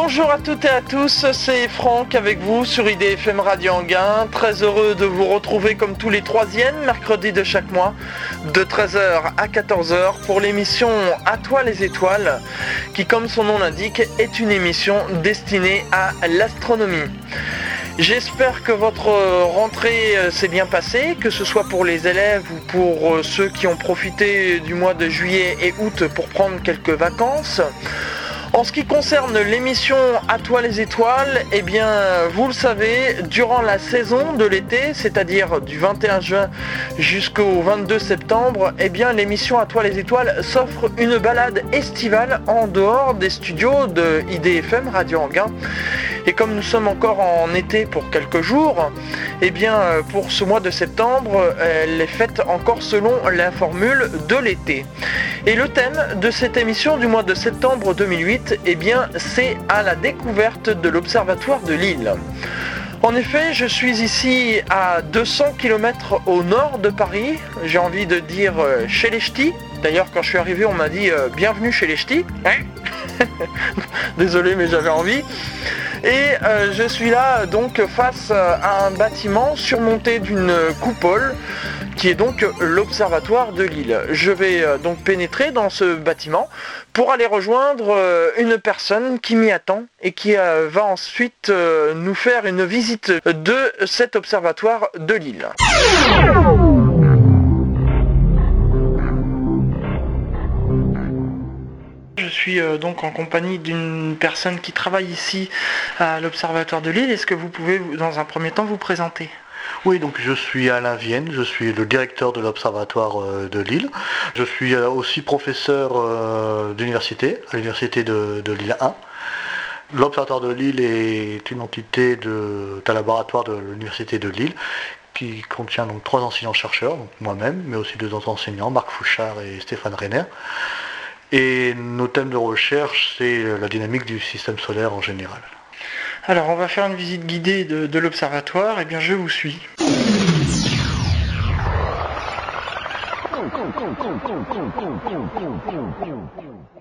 Bonjour à toutes et à tous, c'est Franck avec vous sur IDFM Radio Anguin. Très heureux de vous retrouver comme tous les troisièmes mercredis de chaque mois, de 13h à 14h pour l'émission À toi les étoiles, qui comme son nom l'indique est une émission destinée à l'astronomie. J'espère que votre rentrée s'est bien passée, que ce soit pour les élèves ou pour euh, ceux qui ont profité du mois de juillet et août pour prendre quelques vacances. En ce qui concerne l'émission À toi les étoiles, eh vous le savez, durant la saison de l'été, c'est-à-dire du 21 juin jusqu'au 22 septembre, eh l'émission À toi les étoiles s'offre une balade estivale en dehors des studios de IDFM Radio Anguin. Et comme nous sommes encore en été pour quelques jours, eh bien pour ce mois de septembre, elle est faite encore selon la formule de l'été. Et le thème de cette émission du mois de septembre 2008 eh bien, c'est à la découverte de l'Observatoire de Lille. En effet, je suis ici à 200 km au nord de Paris. J'ai envie de dire euh, chez les ch'tis. D'ailleurs, quand je suis arrivé, on m'a dit euh, bienvenue chez les ch'tis. Désolé, mais j'avais envie. Et euh, je suis là donc face à un bâtiment surmonté d'une coupole qui est donc l'Observatoire de Lille. Je vais donc pénétrer dans ce bâtiment pour aller rejoindre euh, une personne qui m'y attend et qui euh, va ensuite euh, nous faire une visite de cet observatoire de Lille. Suis donc en compagnie d'une personne qui travaille ici à l'Observatoire de Lille. Est-ce que vous pouvez, dans un premier temps, vous présenter? Oui, donc je suis Alain Vienne, je suis le directeur de l'Observatoire euh, de Lille. Je suis euh, aussi professeur euh, d'université, à l'Université de, Lille 1. L'Observatoire de Lille est une entité d'un laboratoire de l'Université de Lille qui contient donc trois enseignants-chercheurs, moi-même, mais aussi deux autres enseignants, Marc Fouchard et Stéphane Reiner. Et nos thèmes de recherche, c'est la dynamique du système solaire en général. Alors on va faire une visite guidée de, l'observatoire, eh bien je vous suis.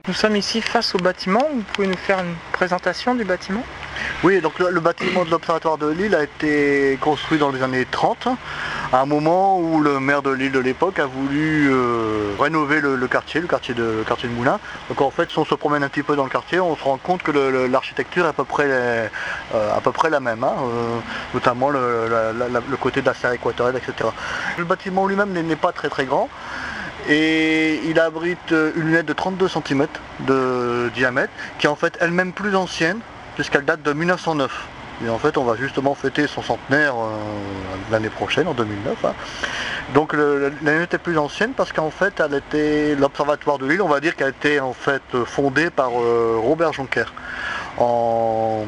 Nous sommes ici face au bâtiment, vous pouvez nous faire une présentation du bâtiment? Oui, donc le, bâtiment de l'Observatoire de Lille a été construit dans les années 30 à un moment où le maire de l'île de l'époque a voulu euh, rénover le, quartier, le quartier de, quartier de Moulins. Donc en fait, si on se promène un petit peu dans le quartier, on se rend compte que l'architecture est à peu près, euh, la même, hein, euh, notamment le, côté de la serre équatoriale, etc. Le bâtiment lui-même n'est pas très très grand et il abrite une lunette de 32 cm de diamètre qui est en fait elle-même plus ancienne puisqu'elle date de 1909. Et en fait, on va justement fêter son centenaire euh, l'année prochaine, en 2009. Hein. Donc l'année était plus ancienne parce qu'en fait, elle était l'observatoire de l'île, on va dire qu'elle était en fait fondée par euh, Robert Jonker. Avant,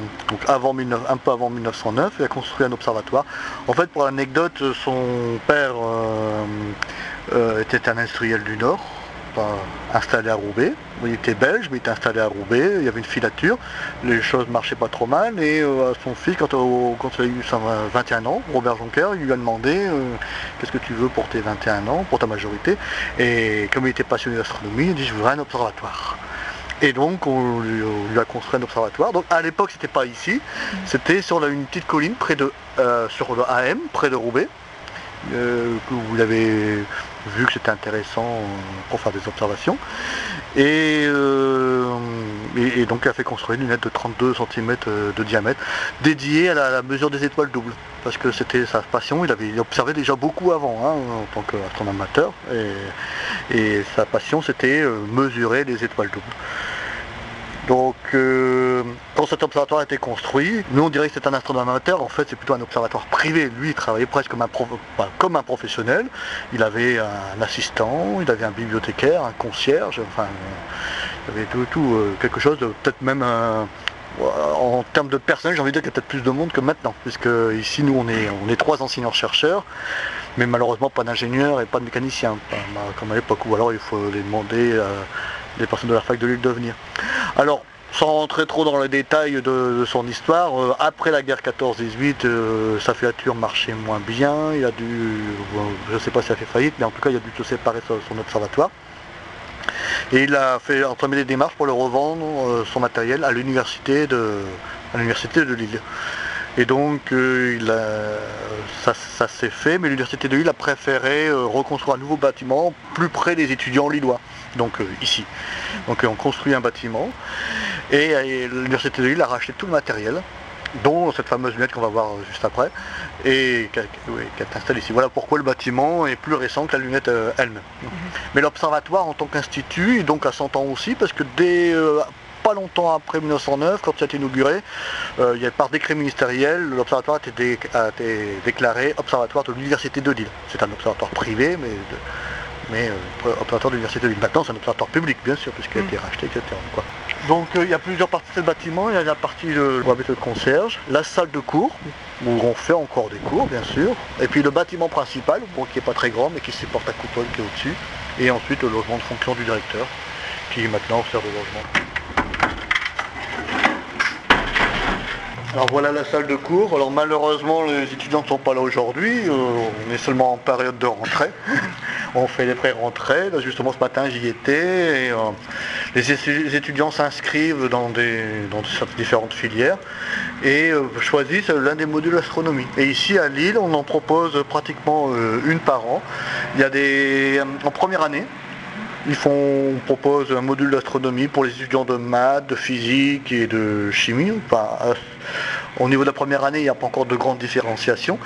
un peu avant 1909, il a construit un observatoire. En fait, pour l'anecdote, son père euh, était un industriel du Nord, installé à Roubaix. Il était belge, mais il était installé à Roubaix, il y avait une filature, les choses marchaient pas trop mal, et euh, son fils, quand, il a eu 21 ans, Robert Jonker, il lui a demandé euh, qu'est-ce que tu veux pour tes 21 ans, pour ta majorité, et comme il était passionné d'astronomie, il dit je voudrais un observatoire. Et donc on lui, a construit un observatoire. Donc à l'époque c'était pas ici, c'était sur une petite colline près de euh, sur le AM, près de Roubaix. que vous avez vu que c'était intéressant euh, pour faire des observations. Euh, et, donc il a fait construire une lunette de 32 cm euh, de diamètre dédiée à la, mesure des étoiles doubles. Parce que c'était sa passion, il avait observé déjà beaucoup avant hein, en tant qu'astronome amateur. Et, et, sa passion c'était mesurer les étoiles doubles. Donc, euh, quand cet observatoire a été construit, nous on dirait que c'est un astronome amateur, en fait c'est plutôt un observatoire privé. Lui il travaillait presque comme un, professionnel. Il avait un assistant, il avait un bibliothécaire, un concierge, enfin, il avait tout, tout euh, quelque chose de peut-être même en termes de personnel, j'ai envie de dire qu'il y a peut-être plus de monde que maintenant, puisque ici nous on est, on est trois enseignants-chercheurs, mais malheureusement pas d'ingénieurs et pas de mécaniciens, comme à l'époque, ou alors il faut les demander des personnes de la fac de Lille de venir. Alors, sans rentrer trop dans les détails de, son histoire, euh, après la guerre 14-18, euh, sa filature marchait moins bien, il a dû, je ne sais pas si ça a fait faillite, mais en tout cas il a dû se séparer son, son observatoire. Et il a fait entamé des démarches pour le revendre, son matériel, à l'université de, à l'université de Lille. Et donc ça, s'est fait, mais l'université de Lille a préféré reconstruire un nouveau bâtiment plus près des étudiants lillois, donc ici. Donc on construit un bâtiment et l'université de Lille a racheté tout le matériel dont cette fameuse lunette qu'on va voir juste après, et qui est installée ici. Voilà pourquoi le bâtiment est plus récent que la lunette euh, elle-même. Mhm. Mais l'observatoire en tant qu'institut, donc à 100 ans aussi, parce que dès euh, pas longtemps après 1909, quand il a été inauguré, euh, il y a, par décret ministériel, l'observatoire a, été déclaré observatoire de l'université de Lille. C'est un observatoire privé, mais, mais observatoire de l'université de Lille. Maintenant, c'est un observatoire public, bien sûr, puisqu'il a été mhm. racheté, etc. Donc euh, il y a plusieurs parties de ce bâtiment. Il y a la partie de, avec le concierge, la salle de cours, où on fait encore des cours bien sûr, et puis le bâtiment principal, qui n'est pas très grand mais qui supporte la coupole qui est au-dessus, et ensuite le logement de fonction du directeur, qui maintenant sert de logement. Alors voilà la salle de cours. Alors malheureusement les étudiants ne sont pas là aujourd'hui. Euh, on est seulement en période de rentrée. on fait les pré-rentrées. Justement ce matin j'y étais. Et, euh, les, étudiants s'inscrivent dans, des, différentes filières et euh, choisissent l'un des modules d'astronomie. Et ici à Lille, on en propose pratiquement une par an. Il y a des. En première année, ils font, on propose un module d'astronomie pour les étudiants de maths, de physique et de chimie. Au niveau de la première année, il n'y a pas encore de grande différenciation.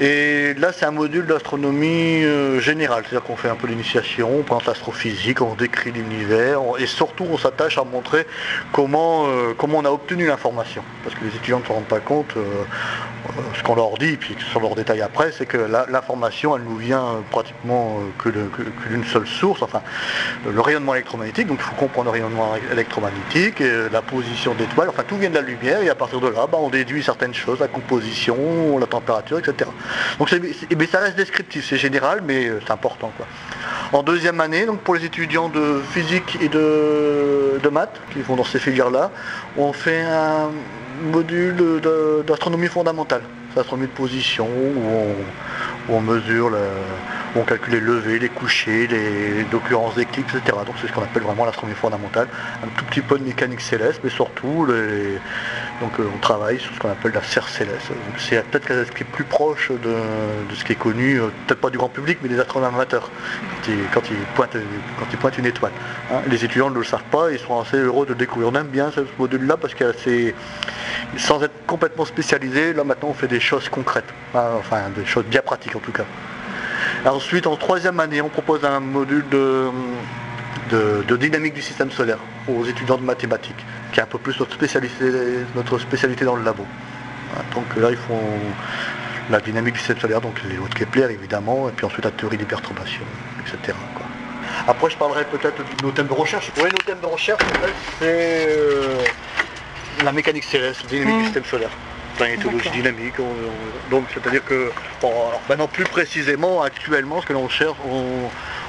Et là, c'est un module d'astronomie euh, générale, c'est-à-dire qu'on fait un peu l'initiation, on prend l'astrophysique, on décrit l'univers, et surtout on s'attache à montrer comment, euh, comment on a obtenu l'information. Parce que les étudiants ne se rendent pas compte, euh, ce qu'on leur dit, puis sur leur détail après, c'est que l'information, elle nous vient pratiquement que d'une seule source, enfin, le rayonnement électromagnétique, donc il faut comprendre le rayonnement électromagnétique, la position d'étoiles, enfin tout vient de la lumière, et à partir de là, bah, on déduit certaines choses, la composition, la température, etc. Donc mais ça reste descriptif, c'est général, mais euh, c'est important. Quoi. En deuxième année, donc pour les étudiants de physique et de, maths, qui vont dans ces filières-là, on fait un module d'astronomie fondamentale. C'est l'astronomie de position, où on, mesure, on calcule les levées, les couchers, les occurrences d'éclipses, etc. Donc c'est ce qu'on appelle vraiment l'astronomie fondamentale. Un tout petit peu de mécanique céleste, mais surtout les, donc euh, on travaille sur ce qu'on appelle la serre céleste. C'est peut-être ce qui est plus proche de, ce qui est connu, euh, peut-être pas du grand public, mais des astronomes amateurs, quand ils, pointent, une étoile. Hein. Les étudiants ne le savent pas, ils sont assez heureux de découvrir. Aime bien ce module-là parce que c'est, sans être complètement spécialisé, là maintenant on fait des choses concrètes, hein, enfin des choses bien pratiques en tout cas. ensuite, en troisième année, on propose un module de de, dynamique du système solaire aux étudiants de mathématiques, qui est un peu plus notre spécialité, notre spécialité dans le labo. Donc là, ils font la dynamique du système solaire, donc les lois de Kepler évidemment, et puis ensuite la théorie des perturbations, etc. Après, je parlerai peut-être de nos thèmes de recherche. Oui, nos thèmes de recherche, c'est euh, la mécanique céleste, la dynamique du mmh. système solaire planétologie dynamique. donc c'est-à-dire que, maintenant plus précisément, actuellement, ce que l'on cherche,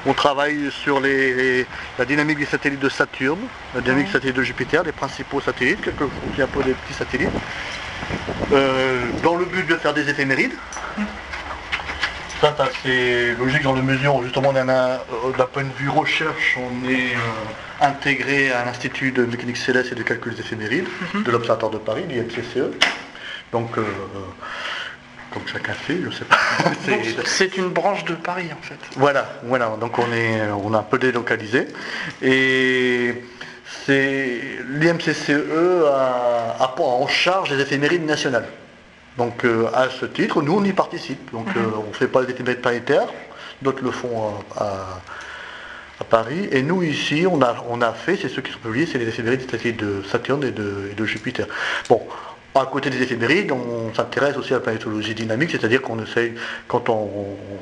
on, travaille sur la dynamique des satellites de Saturne, la dynamique des satellites de Jupiter, les principaux satellites, quelques un peu des petits satellites, euh, dans le but de faire des éphémérides. Ça, c'est logique dans la mesure où justement euh, d'un point de vue recherche, on est euh, intégré à l'Institut de mécanique céleste et de calcul des éphémérides mhm. de l'Observatoire de Paris, l'IMCCE. Donc, euh, comme chacun fait, je sais pas. c'est une branche de Paris en fait. Voilà, voilà. Donc on est, on a un peu délocalisé. Et c'est l'IMCCE a, en charge les éphémérides nationales. Donc euh, à ce titre, nous on y participe. Donc mhm. euh, on ne fait pas les éphémérides planétaires, d'autres le font à, Paris. Et nous ici, on a, on a fait, c'est ceux qui sont publiés, c'est les éphémérides de Saturne et de, et de Jupiter. Bon, à côté des éphémérides, on s'intéresse aussi à la planétologie dynamique, c'est-à-dire qu'on essaye, quand on,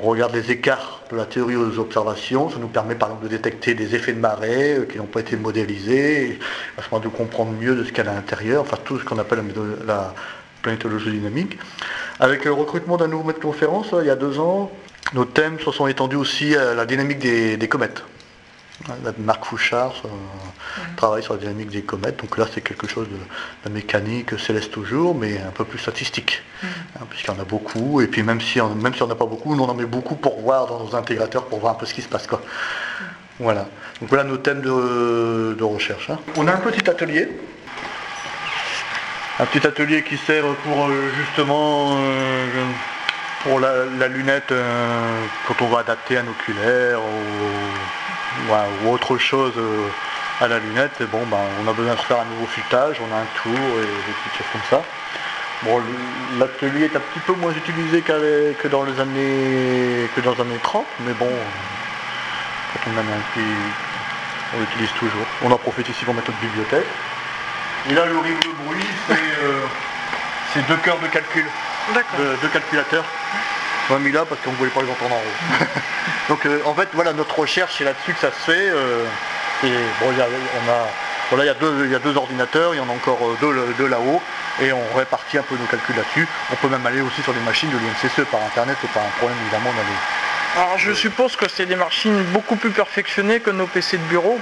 regarde les écarts de la théorie aux observations, ça nous permet par exemple de détecter des effets de marée euh, qui n'ont pas été modélisés, à ce moment de comprendre mieux de ce qu'il y a à l'intérieur, enfin tout ce qu'on appelle la, planétologie dynamique. Avec le recrutement d'un nouveau maître de conférence, il y a deux ans, nos thèmes se sont étendus aussi à la dynamique des comètes. Marc Fouchard travaille sur la dynamique des comètes, donc là c'est quelque chose de, la mécanique céleste toujours, mais un peu plus statistique, mm. hein, puisqu'il y en a beaucoup, et puis même si on même si on n'a pas beaucoup, nous on en met beaucoup pour voir dans nos intégrateurs, pour voir un peu ce qui se passe. Quoi. Voilà. Donc voilà nos thèmes de, recherche. Hein. On a un petit atelier. Un petit atelier qui sert pour euh, justement euh, pour la, lunette quand on va adapter un oculaire ou, autre chose à la lunette. bon, ben, on a besoin de faire un nouveau futage, on a un tour et des petites choses comme ça. Bon, l'atelier est un petit peu moins utilisé que dans les années que dans les années 30, mais bon, quand on en a un petit, on l'utilise toujours. On en profite ici pour mettre notre bibliothèque. Et là, l'horrible bruit, euh, c'est deux cœurs de calcul, de, deux calculateurs. On a mis là parce qu'on ne voulait pas les entendre en haut. Donc euh, en fait, voilà, notre recherche, c'est là-dessus que ça se fait. Euh, et bon, on a voilà, il y, a deux, il y a deux ordinateurs, il y en a encore euh, deux, là-haut, et on répartit un peu nos calculs là-dessus. On peut même aller aussi sur des machines de l'INCCE par internet, c'est pas un problème évidemment d'aller. Alors je suppose que c'est des machines beaucoup plus perfectionnées que nos PC de bureau.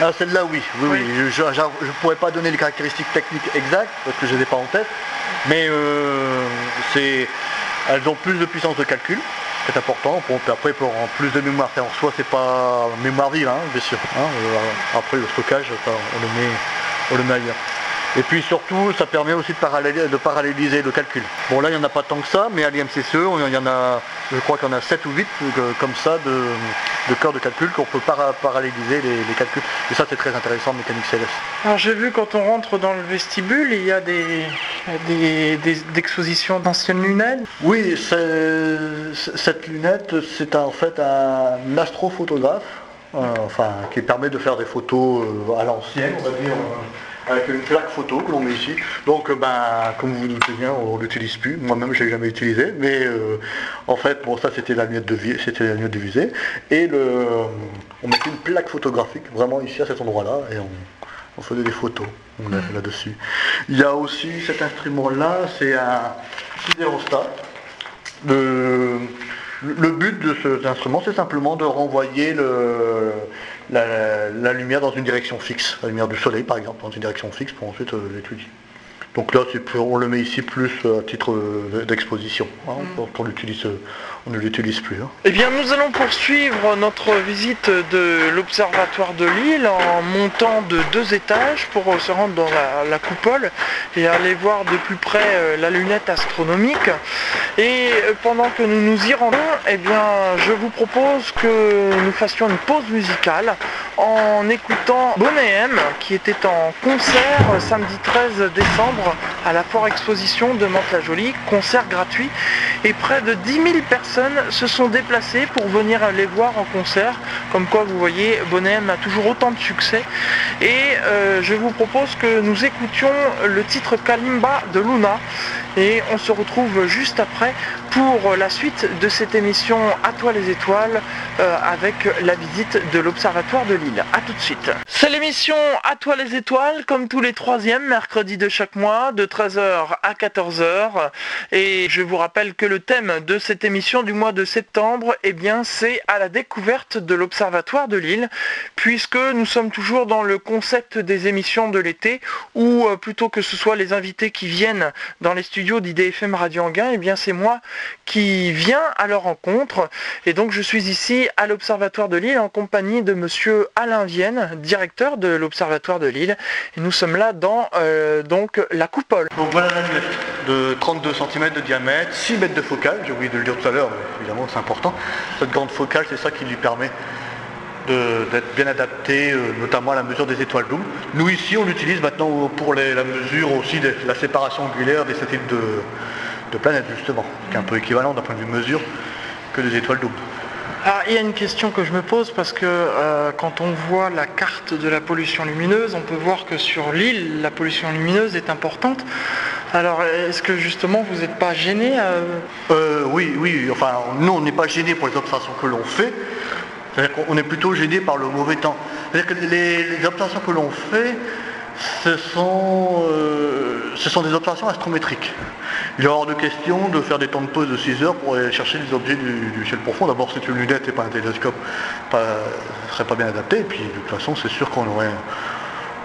Ah, celle-là oui, oui, Je ne pourrais pas donner les caractéristiques techniques exactes parce que je les ai pas en tête, mais euh, elles ont plus de puissance de calcul, c'est important. après, pour en plus de mémoire, en soi, c'est pas mémoire vive, hein, bien sûr. Hein. Euh, après, le stockage, on le met ailleurs. Et puis surtout, ça permet aussi de, paralléliser le calcul. Bon là, il n'y en a pas tant que ça, mais à l'IMCCE, il y en a, je crois qu'il y en a 7 ou 8 euh, comme ça de, de cœurs de calcul qu'on peut paralléliser les, calculs. Et ça, c'est très intéressant en mécanique céleste. Alors j'ai vu quand on rentre dans le vestibule, il y a des, des, expositions d'anciennes lunettes. Oui, cette lunette, c'est en fait un astrophotographe, euh, enfin, qui permet de faire des photos euh, à l'ancienne, on va dire avec une plaque photo que l'on met ici. Donc, euh, ben, comme vous vous doutez bien, on ne l'utilise plus. Moi-même, je l'ai jamais utilisé. Mais euh, en fait, bon, ça, c'était la lunette de c'était la lunette de visée. Et le, on mettait une plaque photographique, vraiment ici à cet endroit-là, et on, faisait des photos là-dessus. Il y a aussi cet instrument-là, c'est un sidérostat. Le, le but de cet instrument, c'est simplement de renvoyer le, la, lumière dans une direction fixe, la lumière du soleil par exemple, dans une direction fixe pour ensuite euh, l'étudier. Donc là, on le met ici plus euh, à titre euh, d'exposition. Hein, mm. on, l'utilise, on ne l'utilise plus. Hein. Eh bien, nous allons poursuivre notre visite de l'Observatoire de Lille en montant de deux étages pour se rendre dans la, coupole et aller voir de plus près la lunette astronomique. Et pendant que nous nous y rendons, eh bien, je vous propose que nous fassions une pause musicale en écoutant Bonnet M qui était en concert samedi 13 décembre à la Foire Exposition de Mantes-la-Jolie, concert gratuit. Et près de 10 000 personnes se sont déplacées pour venir les voir en concert. Comme quoi, vous voyez, Bonnet M a toujours autant de succès. Et euh, je vous propose que nous écoutions le titre Kalimba de Luna. Et on se retrouve juste après pour la suite de cette émission À toi les étoiles euh, avec la visite de l'Observatoire de Lille. A tout de suite. C'est l'émission À toi les étoiles comme tous les troisièmes mercredis de chaque mois de 13h à 14h. Et je vous rappelle que le thème de cette émission du mois de septembre, eh bien c'est à la découverte de l'Observatoire de Lille puisque nous sommes toujours dans le concept des émissions de l'été où euh, plutôt que ce soit les invités qui viennent dans les studios d'IDFM Radio Anguin, eh bien c'est moi qui viens à leur rencontre. Et donc je suis ici à l'Observatoire de Lille en compagnie de monsieur Alain Vienne, directeur de l'Observatoire de Lille. Et nous sommes là dans euh, donc la coupole. Donc voilà la de 32 cm de diamètre, 6 mètres de focale, j'ai oublié de le dire tout à l'heure, évidemment c'est important. Cette grande focale, c'est ça qui lui permet d'être bien adapté, euh, notamment à la mesure des étoiles doubles. Nous ici, on l'utilise maintenant pour la mesure aussi de la séparation angulaire des satellites de, planètes, justement, qui est un peu équivalent d'un point de vue mesure que des étoiles doubles. Alors, il y a une question que je me pose parce que euh, quand on voit la carte de la pollution lumineuse, on peut voir que sur l'île, la pollution lumineuse est importante. Alors, est-ce que justement vous n'êtes pas gêné euh, Oui, oui. Enfin, nous, on n'est pas gêné pour les observations que l'on fait. C'est-à-dire qu'on est plutôt gêné par le mauvais temps. C'est-à-dire que les, observations que l'on fait, ce sont, euh, ce sont des observations astrométriques. Il est hors de question de faire des temps de pause de 6 heures pour aller chercher des objets du, ciel profond. D'abord, c'est une lunette et pas un télescope, ce ne serait pas bien adapté. Et puis, de toute façon, c'est sûr qu'on aurait,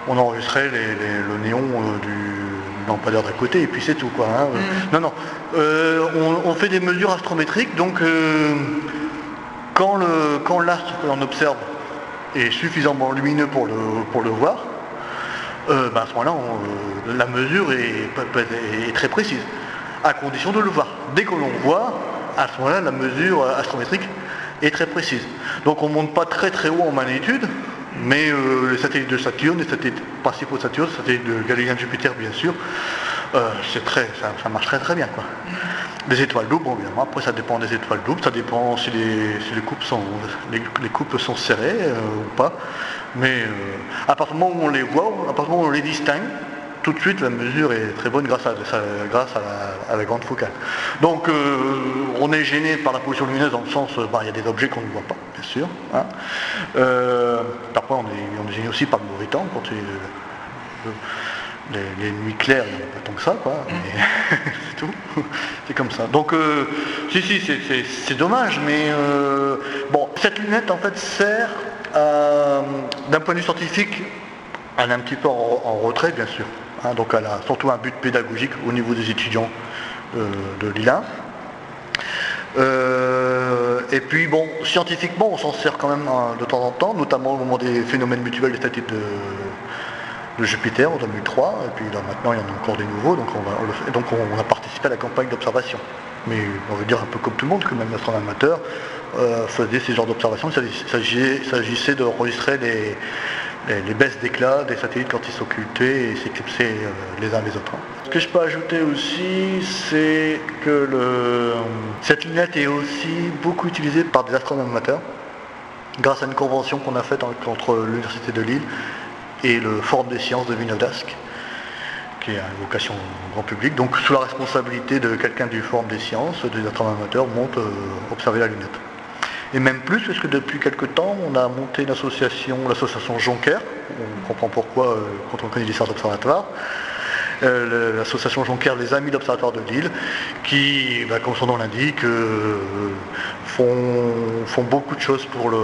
on enregistrerait le néon euh, du lampadaire d'à côté, et puis c'est tout. Quoi, hein. mm. Non, non. Euh, on, fait des mesures astrométriques, donc quand l'astre que l'on observe est suffisamment lumineux pour le, pour le voir, euh, ben, à ce moment-là, la mesure est, très précise, à condition de le voir. Dès que l'on voit, à ce moment-là, la mesure astrométrique est très précise. Donc on ne monte pas très très haut en magnitude, mais euh, les satellites de Saturne, les satellites principaux de Saturne, les satellites de Galilée de Jupiter bien sûr, euh, c'est très, ça, marche très très bien. Les étoiles doubles, bon, évidemment, après ça dépend des étoiles doubles, ça dépend si les, coupes, sont, les, coupes sont serrées ou pas. Mais à partir du moment où on les voit, à partir du moment où on les distingue, tout de suite la mesure est très bonne grâce à, la, grande focale. Donc on est gêné par la pollution lumineuse dans le sens, bah, il y a des objets qu'on ne voit pas bien sûr. Hein. Euh, parfois, on est, gêné aussi par le mauvais temps, quand les, nuits claires, il n'y en a pas tant que ça, quoi. Mm. c'est tout. c'est comme ça. Donc, euh, si, si, c'est dommage, mais euh, bon, cette lunette, en fait, sert d'un point de vue scientifique, elle est un petit peu en, retrait, bien sûr. Hein. donc, elle a surtout un but pédagogique au niveau des étudiants de l'ILA. Euh, et puis bon, scientifiquement, on s'en sert quand même hein, de temps en temps, notamment au moment des phénomènes mutuels des satellites de, Jupiter en 2003, et puis là maintenant il y en a encore des nouveaux, donc on, on a participé à la campagne d'observation. Mais on veut dire un peu comme tout le monde, que même l'astronome amateur euh, faisait ces genres d'observations, il s'agissait d'enregistrer les, les, baisses d'éclat des satellites quand ils s'occultaient et s'éclipsaient euh, les uns les autres. Ce que je peux ajouter aussi, c'est que cette lunette est aussi beaucoup utilisée par des astronomes amateurs, grâce à une convention qu'on a faite entre l'Université de Lille et le Forum des sciences de Villeneuve qui a une vocation grand public. Donc sous la responsabilité de quelqu'un du Forum des sciences, des astronomes amateurs montent euh, observer la lunette. Et même plus, parce que depuis quelque temps, on a monté une association, l'association Jonker, on comprend pourquoi euh, quand on connaît l'histoire d'observatoire, euh, l'association Jonker, les Amis d'Observatoire de Lille, qui, bah, comme son nom l'indique, euh, font, beaucoup de choses pour, le,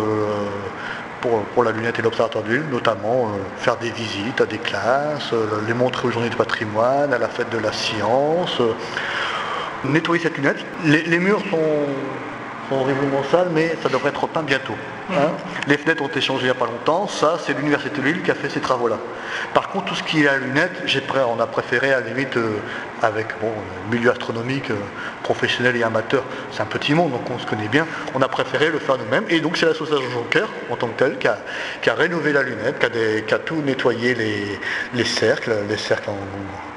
pour, la lunette et l'Observatoire de notamment faire des visites à des classes, les montrer aux journées de patrimoine, à la fête de la science, nettoyer cette lunette. les murs sont horriblement sales, mais ça devrait être peint bientôt. Hein. Les fenêtres ont été changées il n'y a pas longtemps, ça c'est l'Université de Lille qui a fait ces travaux-là. Par contre, tout ce qui est à lunettes, on a préféré à la limite, euh, avec bon, le milieu astronomique euh, professionnel et amateur, c'est un petit monde, donc on se connaît bien, on a préféré le faire nous-mêmes. Et donc c'est l'association Jonker, en tant que telle, qui a, rénové la lunette, qui a, tout nettoyé les, les cercles, les cercles en,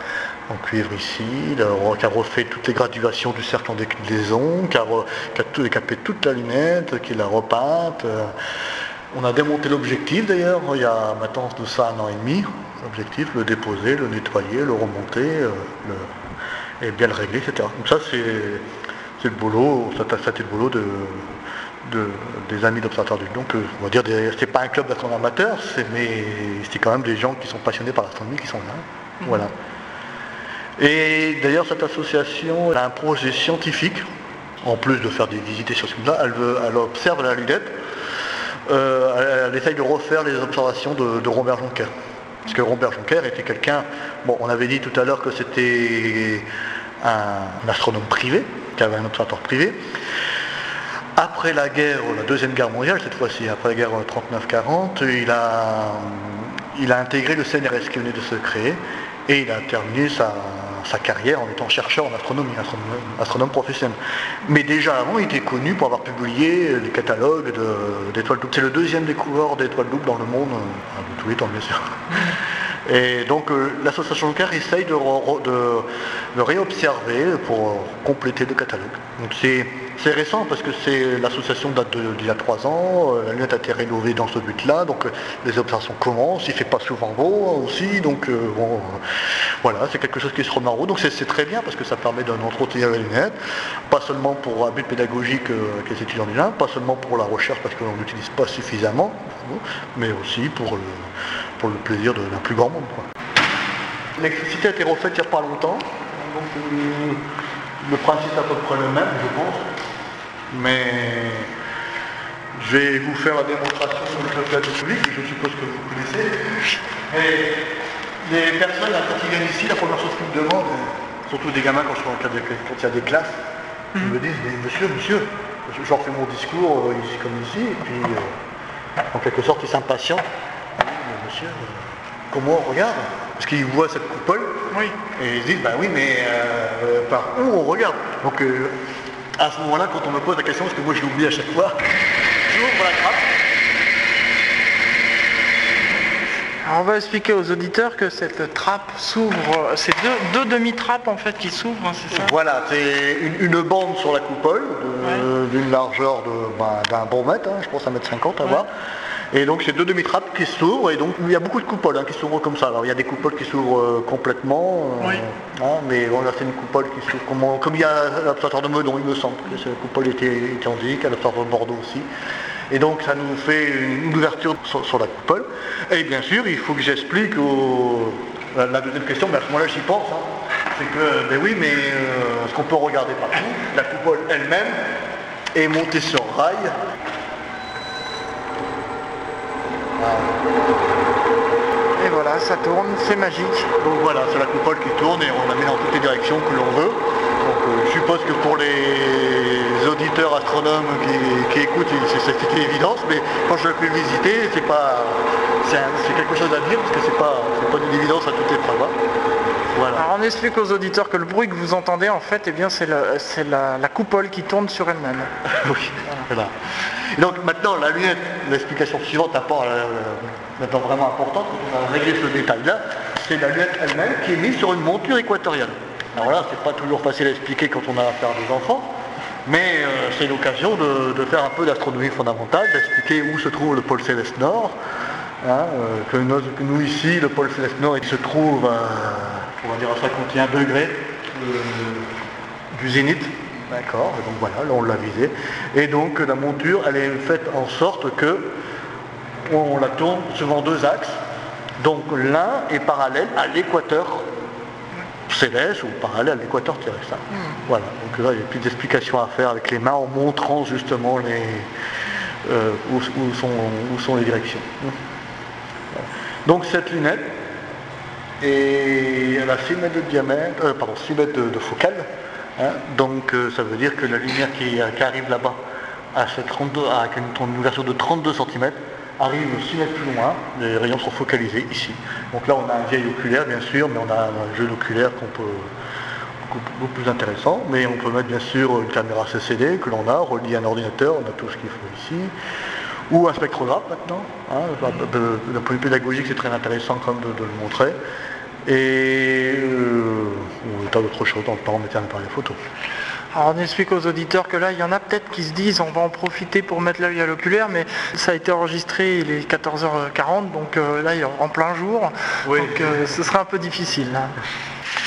en cuivre ici, qui a refait toutes les graduations du cercle en déclinaison, qui a, qui toute la lunette, qui l'a repeinte. On a démonté l'objectif d'ailleurs, il y a maintenant de ça un an et demi. L'objectif, le déposer, le nettoyer, le remonter, euh, et bien le régler, etc. Donc ça c'est le boulot, ça, le boulot de, des amis d'observateurs du Donc euh, on va dire c'est pas un club d'astronomes amateurs, mais c'est quand même des gens qui sont passionnés par l'astronomie qui sont là. Voilà. Et d'ailleurs, cette association a un projet scientifique, en plus de faire des visites sur ce là elle, elle observe la lunette, euh, elle, essaye de refaire les observations de, Robert Jonker. Parce que Robert Jonker était quelqu'un, bon, on avait dit tout à l'heure que c'était un, astronome privé, qui avait un observatoire privé. Après la guerre, la deuxième guerre mondiale, cette fois-ci, après la guerre 39-40, il a, il a intégré le CNRS qui venait de se créer et il a terminé sa, sa carrière en étant chercheur en astronomie, astronome, professionnel. Mais déjà avant, il était connu pour avoir publié les catalogues d'étoiles doubles. C'est le deuxième découvreur d'étoiles doubles dans le monde, euh, de tous les temps bien sûr. Et donc euh, l'association Joker essaye de, de, réobserver pour compléter le catalogue. Donc c'est récent parce que c'est l'association date d'il y a trois ans, euh, la lunette a été rénovée dans ce but-là, donc euh, les observations commencent, il ne fait pas souvent beau aussi, donc bon, voilà, c'est quelque chose qui se remet en route, donc c'est très bien parce que ça permet d'entretenir la lunette, pas seulement pour un but pédagogique avec les étudiants du pas seulement pour la recherche parce qu'on n'utilise pas suffisamment, mais aussi pour le plaisir d'un plus grand monde. L'électricité a été refaite il n'y a pas longtemps, donc euh, le principe est à peu près le même, je pense. Mais je vais vous faire la démonstration sur le plateau public, que je suppose que vous connaissez. Et les personnes qui viennent ici, la première chose qu'ils me demandent, surtout des gamins quand, il y a des classes, ils me disent, monsieur, monsieur, je leur fais mon discours euh, ici comme ici, et puis euh, En quelque sorte, il s'impatient. Monsieur, comment on regarde? Parce qu'il voit cette coupole. Oui. Et ils disent, bah oui, mais euh, par où on regarde? Donc euh, à ce moment-là, quand on me pose la question, parce que moi je l'oublie à chaque fois, j'ouvre la trappe. Alors on va expliquer aux auditeurs que cette trappe s'ouvre, c'est deux, deux demi-trappes en fait qui s'ouvrent, hein, c'est ça? Voilà, c'est une, une bande sur la coupole d'une largeur ben, d'un bon mètre, hein, je pense un mètre cinquante à voir. Et donc c'est deux demi-trappes qui s'ouvrent et donc il y a beaucoup de coupoles hein, qui s'ouvrent comme ça. Alors il y a des coupoles qui s'ouvrent euh, complètement, euh, Oui. hein, mais bon là c'est une coupole qui s'ouvre comme, comme il y a l'observatoire de Meudon, il me semble que cette coupole était identique, à l'observatoire de Bordeaux aussi. Et donc ça nous fait une ouverture sur, sur la coupole. Et bien sûr, il faut que j'explique au- la, la deuxième question, mais à ce moment-là j'y pense. hein. C'est que, ben oui, mais euh, ce qu'on peut regarder partout, la coupole elle-même est montée sur rail. Et voilà, ça tourne, c'est magique. Donc voilà, c'est la coupole qui tourne et on la met dans toutes les directions que l'on veut. Donc euh, je suppose que pour les auditeurs astronomes qui, écoutent, c'est une évidence, mais quand je l'ai pu visiter, c'est pas. C'est quelque chose à dire parce que c'est pas, pas d'une évidence à toute épreuve. hein. Voilà. Alors on explique aux auditeurs que le bruit que vous entendez en fait, eh bien c'est le- c'est la, la coupole qui tourne sur elle-même. Oui, voilà. Donc maintenant, la lunette, l'explication suivante, apport, euh, maintenant vraiment importante, on a réglé ce détail-là, c'est la lunette elle-même qui est mise sur une monture équatoriale. Alors là, c'est pas toujours facile à expliquer quand on a affaire à des enfants, mais euh, c'est l'occasion de, de faire un peu d'astronomie fondamentale, d'expliquer où se trouve le pôle céleste nord. hein, euh, que, nous, que nous, ici, le pôle céleste nord, il se trouve à, on va dire à 51 degrés euh, du zénith. D'accord, donc voilà, là on l'a visé. Et donc la monture, elle est faite en sorte que on la tourne suivant deux axes. Donc l'un est parallèle à l'équateur céleste ou parallèle à l'équateur terrestre. hein. Voilà, donc là il y a plus d'explications à faire avec les mains en montrant justement les, euh, où, où sont, où sont les directions. Donc cette lunette, et elle a 6 mètres de diamètre, euh, pardon, 6 mètres de, de focale. hein. donc euh, ça veut dire que la lumière qui, qui arrive là-bas à, cette 32, à une, ouverture de 32 cm arrive 6 mètres plus loin, les rayons sont focalisés ici. Donc là on a un vieil oculaire bien sûr, mais on a un jeu d'oculaire qu'on peut beaucoup plus intéressant, mais on peut mettre bien sûr une caméra CCD que l'on a, reliée à un ordinateur, on a tout ce qu'il faut ici, ou un spectrographe maintenant. hein. D'un point de vue pédagogique, c'est très intéressant quand même de, de le montrer. Et euh, tas d'autres choses, on peut en mettre un appareil photo. Alors on explique aux auditeurs que là, il y en a peut-être qui se disent on va en profiter pour mettre l'œil à l'oculaire, mais ça a été enregistré, il est 14h40, donc euh, là, il est en plein jour, Oui. donc euh, ce sera un peu difficile. hein.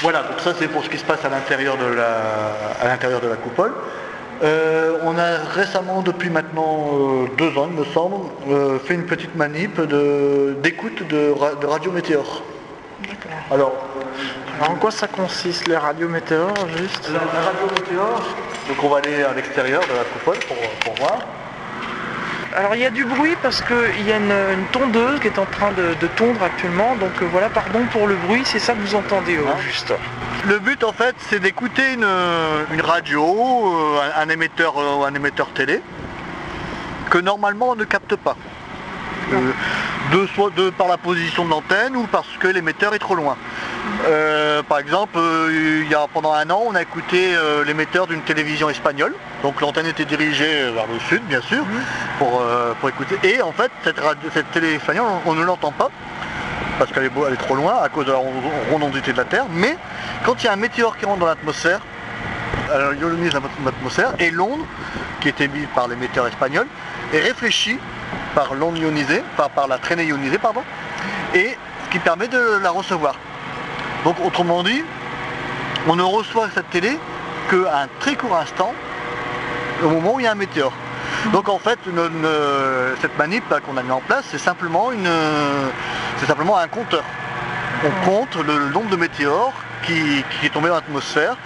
Voilà, donc ça c'est pour ce qui se passe à l'intérieur de la, à l'intérieur de la coupole. Euh, on a récemment, depuis maintenant euh, deux ans il me semble, euh, fait une petite manip de- d'écoute de, ra- de radio météore. Alors, Alors en quoi ça consiste, les radios météores, juste? La, la radio météore, donc on va aller à l'extérieur de la coupole pour, pour voir. Alors il y a du bruit parce qu'il y a une, une tondeuse qui est en train de, de tondre actuellement, donc euh, voilà, pardon pour le bruit, c'est ça que vous entendez au Hein juste. Le but en fait c'est d'écouter une, une radio, euh, un, un émetteur, euh, un émetteur télé, que normalement on ne capte pas. Euh, de, soit de par la position de l'antenne ou parce que l'émetteur est trop loin. Euh, par exemple, euh, il y a, pendant un an, on a écouté euh, l'émetteur d'une télévision espagnole. Donc l'antenne était dirigée vers le sud, bien sûr, pour, euh, pour écouter. Et en fait, cette, radio, cette télé espagnole, on, on ne l'entend pas parce qu'elle est, beau- elle est trop loin à cause de la ron- rondondité de la Terre. Mais quand il y a un météore qui rentre dans l'atmosphère, elle ionise l'atmosphère et l'onde qui est émise par l'émetteur espagnol est réfléchie par l'onde ionisée, par, par la traînée ionisée, pardon, et ce qui permet de la recevoir. Donc autrement dit, on ne reçoit cette télé qu'à un très court instant, au moment où il y a un météore. Donc en fait, une- une- cette manip qu'on a mis en place, c'est simplement, une, c'est simplement un compteur. On compte le, le nombre de météores qui, qui est tombé dans l'atmosphère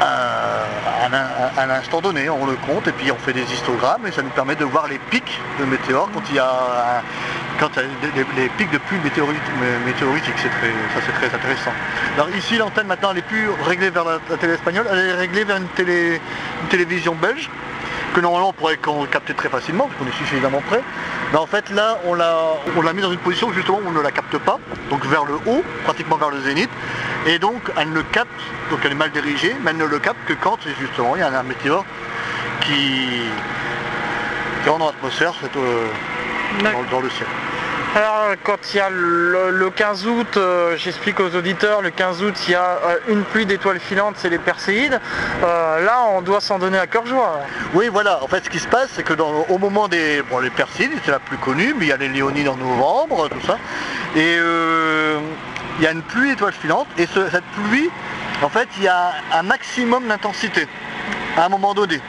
à, à un- instant donné. On le compte et puis on fait des histogrammes et ça nous permet de voir les pics de météores quand il y a quand les pics de pluie météorite- mé- météoritique. C'est très, ça c'est très intéressant. Alors ici l'antenne maintenant elle est plus réglée vers la, la télé espagnole, elle est réglée vers une, télé, une télévision belge. Que normalement on pourrait capter très facilement, parce qu'on est suffisamment près. Mais en fait là, on l'a mis dans une position justement où on ne la capte pas, donc vers le haut, pratiquement vers le zénith. Et donc elle ne capte, donc elle est mal dirigée, mais elle ne le capte que quand justement il y a un météore qui, rentre dans l'atmosphère, euh, dans le ciel. Alors quand il y a le, 15 août, euh, j'explique aux auditeurs, le 15 août il y a euh, une pluie d'étoiles filantes, c'est les Perséides. Euh, là on doit s'en donner à cœur joie. Oui voilà, en fait ce qui se passe c'est que au moment des. Bon les Perséides c'est la plus connue, mais il y a les Léonides en novembre, tout ça. Et il y a une pluie d'étoiles filantes et cette pluie, en fait il y a un maximum d'intensité à un moment donné.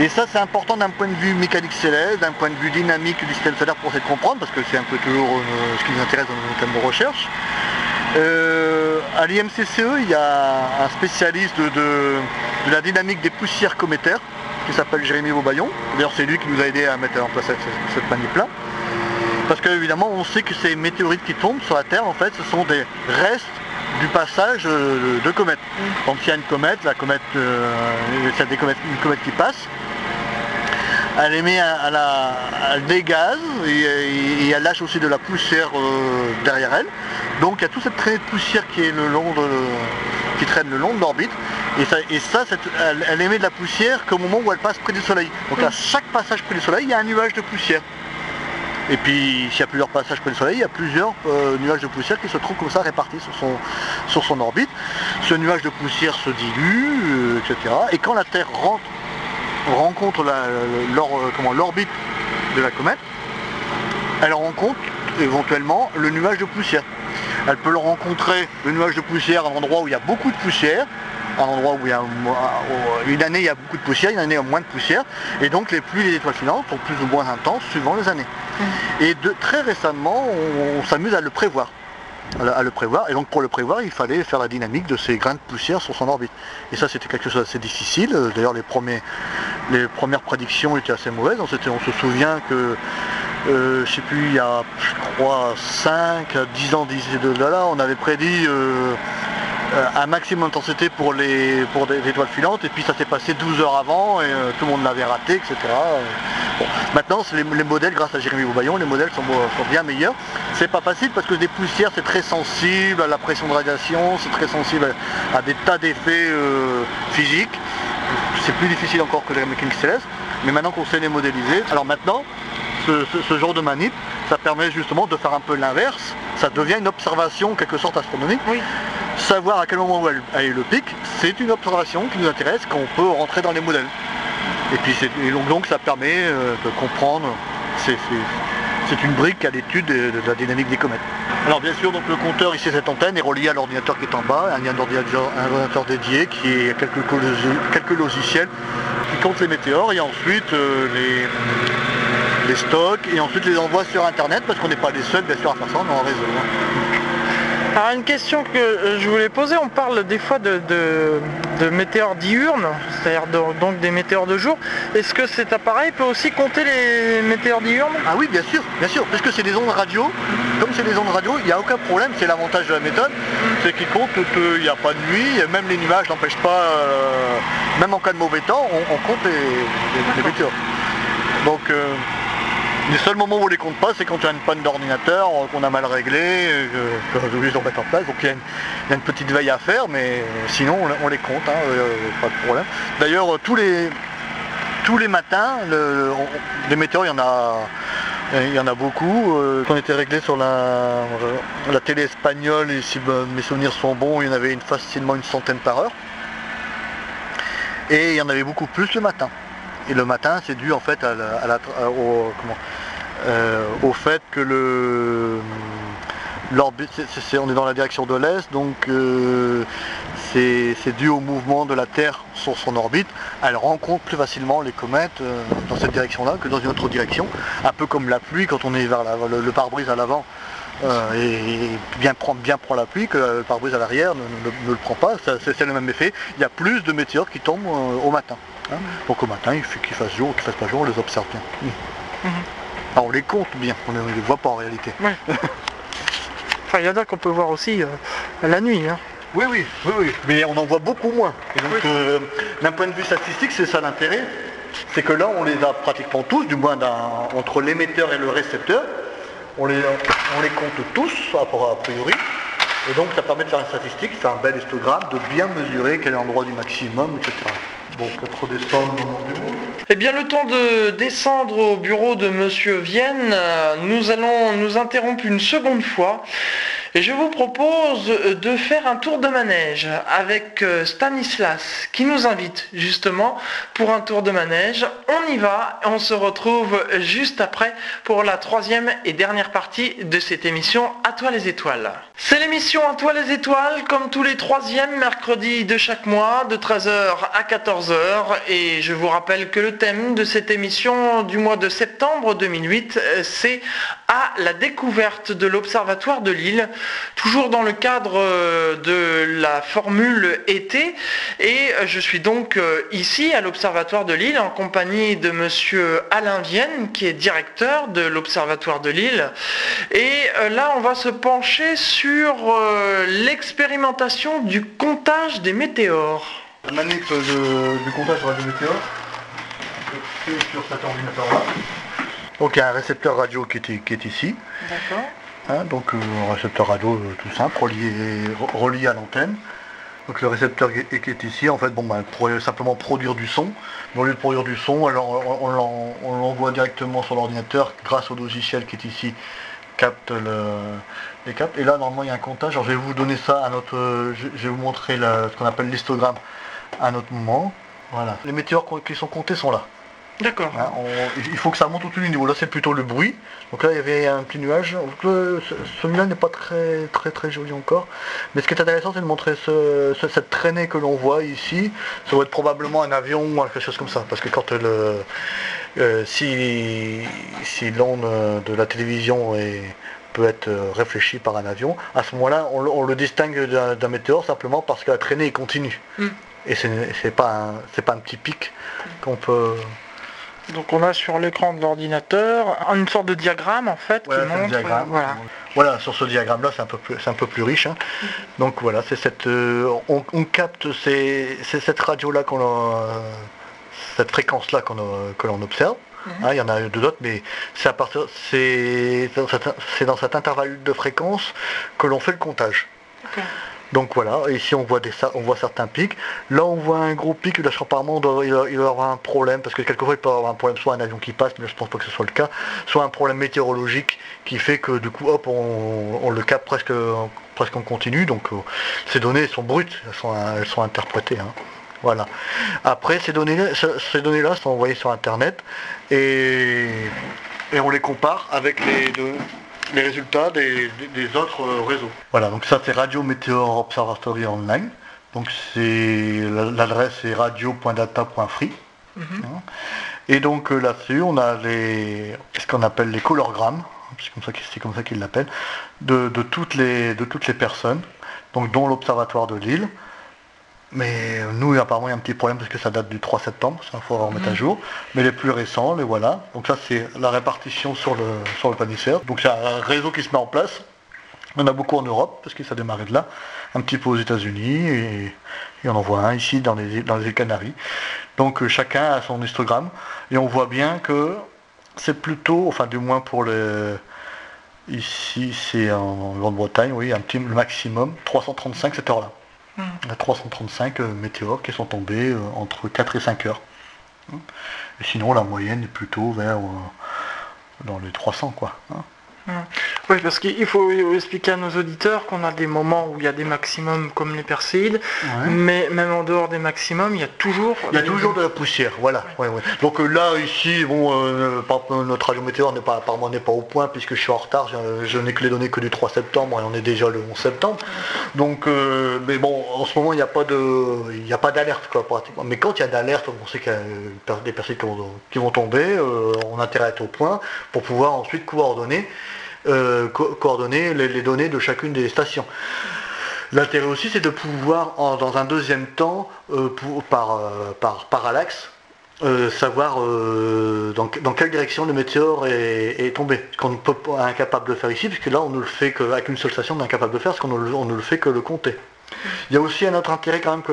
Et ça, c'est important d'un point de vue mécanique céleste, d'un point de vue dynamique du système solaire pour essayer de comprendre, parce que c'est un peu toujours euh, ce qui nous intéresse dans nos thèmes de recherche. Euh, à l'IMCCE, il y a un spécialiste de, la dynamique des poussières cométaires, qui s'appelle Jérémy Beaubayon. D'ailleurs, c'est lui qui nous a aidé à mettre en place cette, cette manip-là. Parce qu'évidemment, on sait que ces météorites qui tombent sur la Terre, en fait, ce sont des restes du passage euh, de comètes. Donc il y a une comète, la comète, euh, des comètes, une comète qui passe, elle émet à la, des gaz et, elle lâche aussi de la poussière euh, derrière elle. Donc il y a toute cette traînée de poussière qui est le long de, qui traîne le long de l'orbite. Et ça, elle, émet de la poussière qu'au moment où elle passe près du soleil. Donc à chaque passage près du soleil, il y a un nuage de poussière. Et puis s'il y a plusieurs passages près du soleil, il y a plusieurs euh, nuages de poussière qui se trouvent comme ça répartis sur son, sur son orbite. Ce nuage de poussière se dilue, euh, etc. Et quand la Terre rentre rencontre euh, l'orbite de la comète, elle rencontre éventuellement le nuage de poussière. Elle peut le rencontrer, le nuage de poussière, à un endroit où il y a beaucoup de poussière, un endroit où il y a une année il y a beaucoup de poussière, une année il y a moins de poussière, et donc les pluies les étoiles filantes sont plus ou moins intenses suivant les années. Mmh. Et de, très récemment, on s'amuse à le prévoir à le prévoir. Et donc pour le prévoir, il fallait faire la dynamique de ces grains de poussière sur son orbite. Et ça, c'était quelque chose d'assez difficile. D'ailleurs, les, les premières prédictions étaient assez mauvaises. On, se souvient que, euh, je sais plus, il y a, je crois, 5 à 10 ans de là, on avait prédit euh, euh, un maximum d'intensité pour, les, pour des étoiles filantes, et puis ça s'est passé 12 heures avant, et tout le monde l'avait raté, etc. Maintenant, les, les, modèles, grâce à Jérémy Boubaillon, les modèles sont, bien meilleurs. C'est pas facile parce que des poussières, c'est très sensible à la pression de radiation, c'est très sensible à, des tas d'effets euh, physiques. C'est plus difficile encore que les mécaniques célestes. Mais maintenant qu'on sait les modéliser, alors maintenant, ce, genre de manip, ça permet justement de faire un peu l'inverse. Ça devient une observation, en quelque sorte astronomique. Savoir à quel moment est le pic, c'est une observation qui nous intéresse, qu'on peut rentrer dans les modèles. Et puis donc, ça permet euh, de comprendre, c'est une brique à l'étude de, la dynamique des comètes. Alors bien sûr, donc le compteur ici, cette antenne est relié à l'ordinateur qui est en bas, un, ordinateur, dédié qui a quelques, quelques logiciels qui comptent les météores et ensuite euh, les, les stocks et ensuite les envoie sur internet parce qu'on n'est pas les seuls bien sûr à faire ça, on est en réseau. Alors une question que euh, je voulais poser, on parle des fois de, météores diurnes, c'est-à-dire donc des météores de jour. Est-ce que cet appareil peut aussi compter les météores diurnes? Ah oui, bien sûr, bien sûr, parce que c'est des ondes radio. Comme c'est des ondes radio, il n'y a aucun problème, c'est l'avantage de la méthode, c'est qu'il compte qu'il n'y a pas de nuit, même les nuages n'empêchent pas, euh, même en cas de mauvais temps, on, compte les, météores. Donc euh, le seul moment où on les compte pas, c'est quand il y a une panne d'ordinateur, euh, qu'on a mal réglé, qu'on a oublié de remettre en place. Donc il y, a une, petite veille à faire, mais sinon on, les compte, hein, euh, pas de problème. D'ailleurs, euh, tous les, tous les matins, les météores, il y en a. Il y en a beaucoup. Quand on était réglé sur la, télé espagnole, et si mes souvenirs sont bons, il y en avait facilement une centaine par heure. Et il y en avait beaucoup plus le matin. Et le matin, c'est dû en fait à la, au, euh, au fait que le l'orbite, on est dans la direction de l'Est, donc euh, c'est dû au mouvement de la Terre sur son orbite. Elle rencontre plus facilement les comètes euh, dans cette direction-là que dans une autre direction. Un peu comme la pluie quand on est vers le, pare-brise à l'avant. et bien prend, bien prend la pluie que le pare-brise à l'arrière ne, le prend pas, c'est le même effet. Il y a plus de météores qui tombent au matin. Hein. Donc au matin, il faut qu'il fasse jour ou qu'il fasse pas jour, on les observe bien. Mhm on les compte bien, on ne les voit pas en réalité. enfin, il y en a qu'on peut voir aussi euh, la nuit. Hein. Oui, oui, oui, oui, mais on en voit beaucoup moins. donc, euh, d'un point de vue statistique, c'est ça l'intérêt. c'est que là, on les a pratiquement tous, du moins entre l'émetteur et le récepteur. On les, on les compte tous, a priori. Et donc, ça permet de faire une statistique, faire un bel histogramme, de bien mesurer quel est l'endroit du maximum, etc. Bon, peut-être redescendre dans mon bureau. Eh bien, le temps de descendre au bureau de Monsieur Vienne, nous allons nous interrompre une seconde fois et je vous propose de faire un tour de manège avec euh, Stanislas qui nous invite justement pour un tour de manège. On y va on se retrouve juste après pour la troisième et dernière partie de cette émission À toi les étoiles. C'est l'émission À toi les étoiles comme tous les troisièmes mercredis de chaque mois de 13h à 14h et je vous rappelle que le thème de cette émission du mois de septembre 2008 euh, c'est à la découverte de l'Observatoire de Lille, toujours dans le cadre euh, de la formule été. Et euh, je suis donc ici à l'Observatoire de Lille en compagnie de monsieur Alain Vienne, qui est directeur de l'Observatoire de Lille. Et là, on va se pencher sur l'expérimentation du comptage des météores. La manip du comptage des météores, sur cet ordinateur-là. Donc il y a un récepteur radio qui est, ici. D'accord. Hein, donc euh, un récepteur radio euh, tout simple, relié, à l'antenne. Donc le récepteur qui est, ici, en fait, bon, ben, pourrait simplement produire du son. Mais au lieu de produire du son, alors, on, l'envoie directement sur l'ordinateur grâce au logiciel qui est ici, capte les captes. Et là, normalement, il y a un comptage. Alors, je vais vous donner ça à notre, je, vais vous montrer ce qu'on appelle l'histogramme à un autre moment. Voilà. Les météores qui sont comptés sont là. D'accord. Hein, il faut que ça monte au-dessus du niveau. Là, c'est plutôt le bruit. Donc là, il y avait un petit nuage. Celui-là n'est pas très très très joli encore. Mais ce qui est intéressant, c'est de montrer cette traînée que l'on voit ici. Ça doit être probablement un avion ou quelque chose comme ça. Parce que quand le, euh, si, si l'onde de la télévision peut être réfléchie par un avion, à ce moment-là, on, le distingue d'un météore simplement parce que la traînée est continue. Hmm. Et ce n'est pas, pas un petit pic qu'on peut... Donc on a sur l'écran de l'ordinateur une sorte de diagramme en fait qui montre. Euh, voilà. sur ce diagramme-là, c'est un peu plus, un peu plus riche. Hein. Donc voilà, c'est cette, euh, on, capte, c'est cette radio-là qu'on cette fréquence-là qu'on que l'on observe. Mhm. Hein, il y en a d'autres, mais c'est dans cet intervalle de fréquence que l'on fait le comptage. Donc voilà, ici on voit, des, on voit certains pics. Là on voit un gros pic, là apparemment il doit, y avoir un problème, parce que quelquefois il peut avoir un problème, soit un avion qui passe, mais je pense pas que ce soit le cas, soit un problème météorologique qui fait que du coup hop on, le capte presque, presque en continu, donc euh, ces données sont brutes, elles sont, elles sont interprétées. Hein. Voilà. Après ces données-là ces données sont envoyées sur internet et, et on les compare avec les deux les résultats des, autres réseaux. Voilà, donc ça c'est Radio Météor Observatory Online. Donc c'est l'adresse est radio.data.free. Mhm. Hein. Et donc euh, là-dessus, on a les, ce qu'on appelle les colorgrammes, c'est comme ça, comme ça qu'ils l'appellent, de, toutes les, de toutes les personnes, donc dont l'Observatoire de Lille, mais nous, apparemment, il y a un petit problème parce que ça date du 3 septembre, ça faut remettre à mm. jour. Mais les plus récents, les voilà. Donc ça, c'est la répartition sur le, sur le planisphère. Donc c'est un réseau qui se met en place. On en a beaucoup en Europe, parce que ça a démarré de là. Un petit peu aux États-Unis, et, on en voit un ici dans les, dans les îles Canaries. Donc euh, chacun a son histogramme. Et on voit bien que c'est plutôt, enfin du moins pour les... Ici, c'est en Grande-Bretagne, oui, un petit, le maximum, 335 cette heure-là. A 335 météores qui sont tombés euh, entre 4 et 5 heures. Et sinon, la moyenne est plutôt vers euh, dans les 300, quoi. Oui, parce qu'il faut expliquer à nos auditeurs qu'on a des moments où il y a des maximums comme les Perséides, mais même en dehors des maximums, il y a toujours... Il y a toujours de la poussière, voilà. Donc euh, là, ici, bon, euh, notre radiométéore n'est pas, apparemment n'est pas au point puisque je suis en retard, je, n'ai que les données que du 3 septembre et on est déjà le 11 septembre. Donc, euh, mais bon, en ce moment, il n'y a pas de, il a pas d'alerte, quoi, pratiquement. Mais quand il y a d'alerte, on sait qu'il y a des personnes qui vont, tomber, on a intérêt à être au point pour pouvoir ensuite coordonner euh, coordonner les, données de chacune des stations. L'intérêt aussi, c'est de pouvoir, dans un deuxième temps, euh, par, euh, par parallaxe, savoir dans, quelle direction le météore est, tombé. Ce qu'on ne peut pas incapable de faire ici, puisque là on ne le fait qu'avec une seule station, on est incapable de faire, parce qu'on ne, le fait que le compter. Il y a aussi un autre intérêt quand même que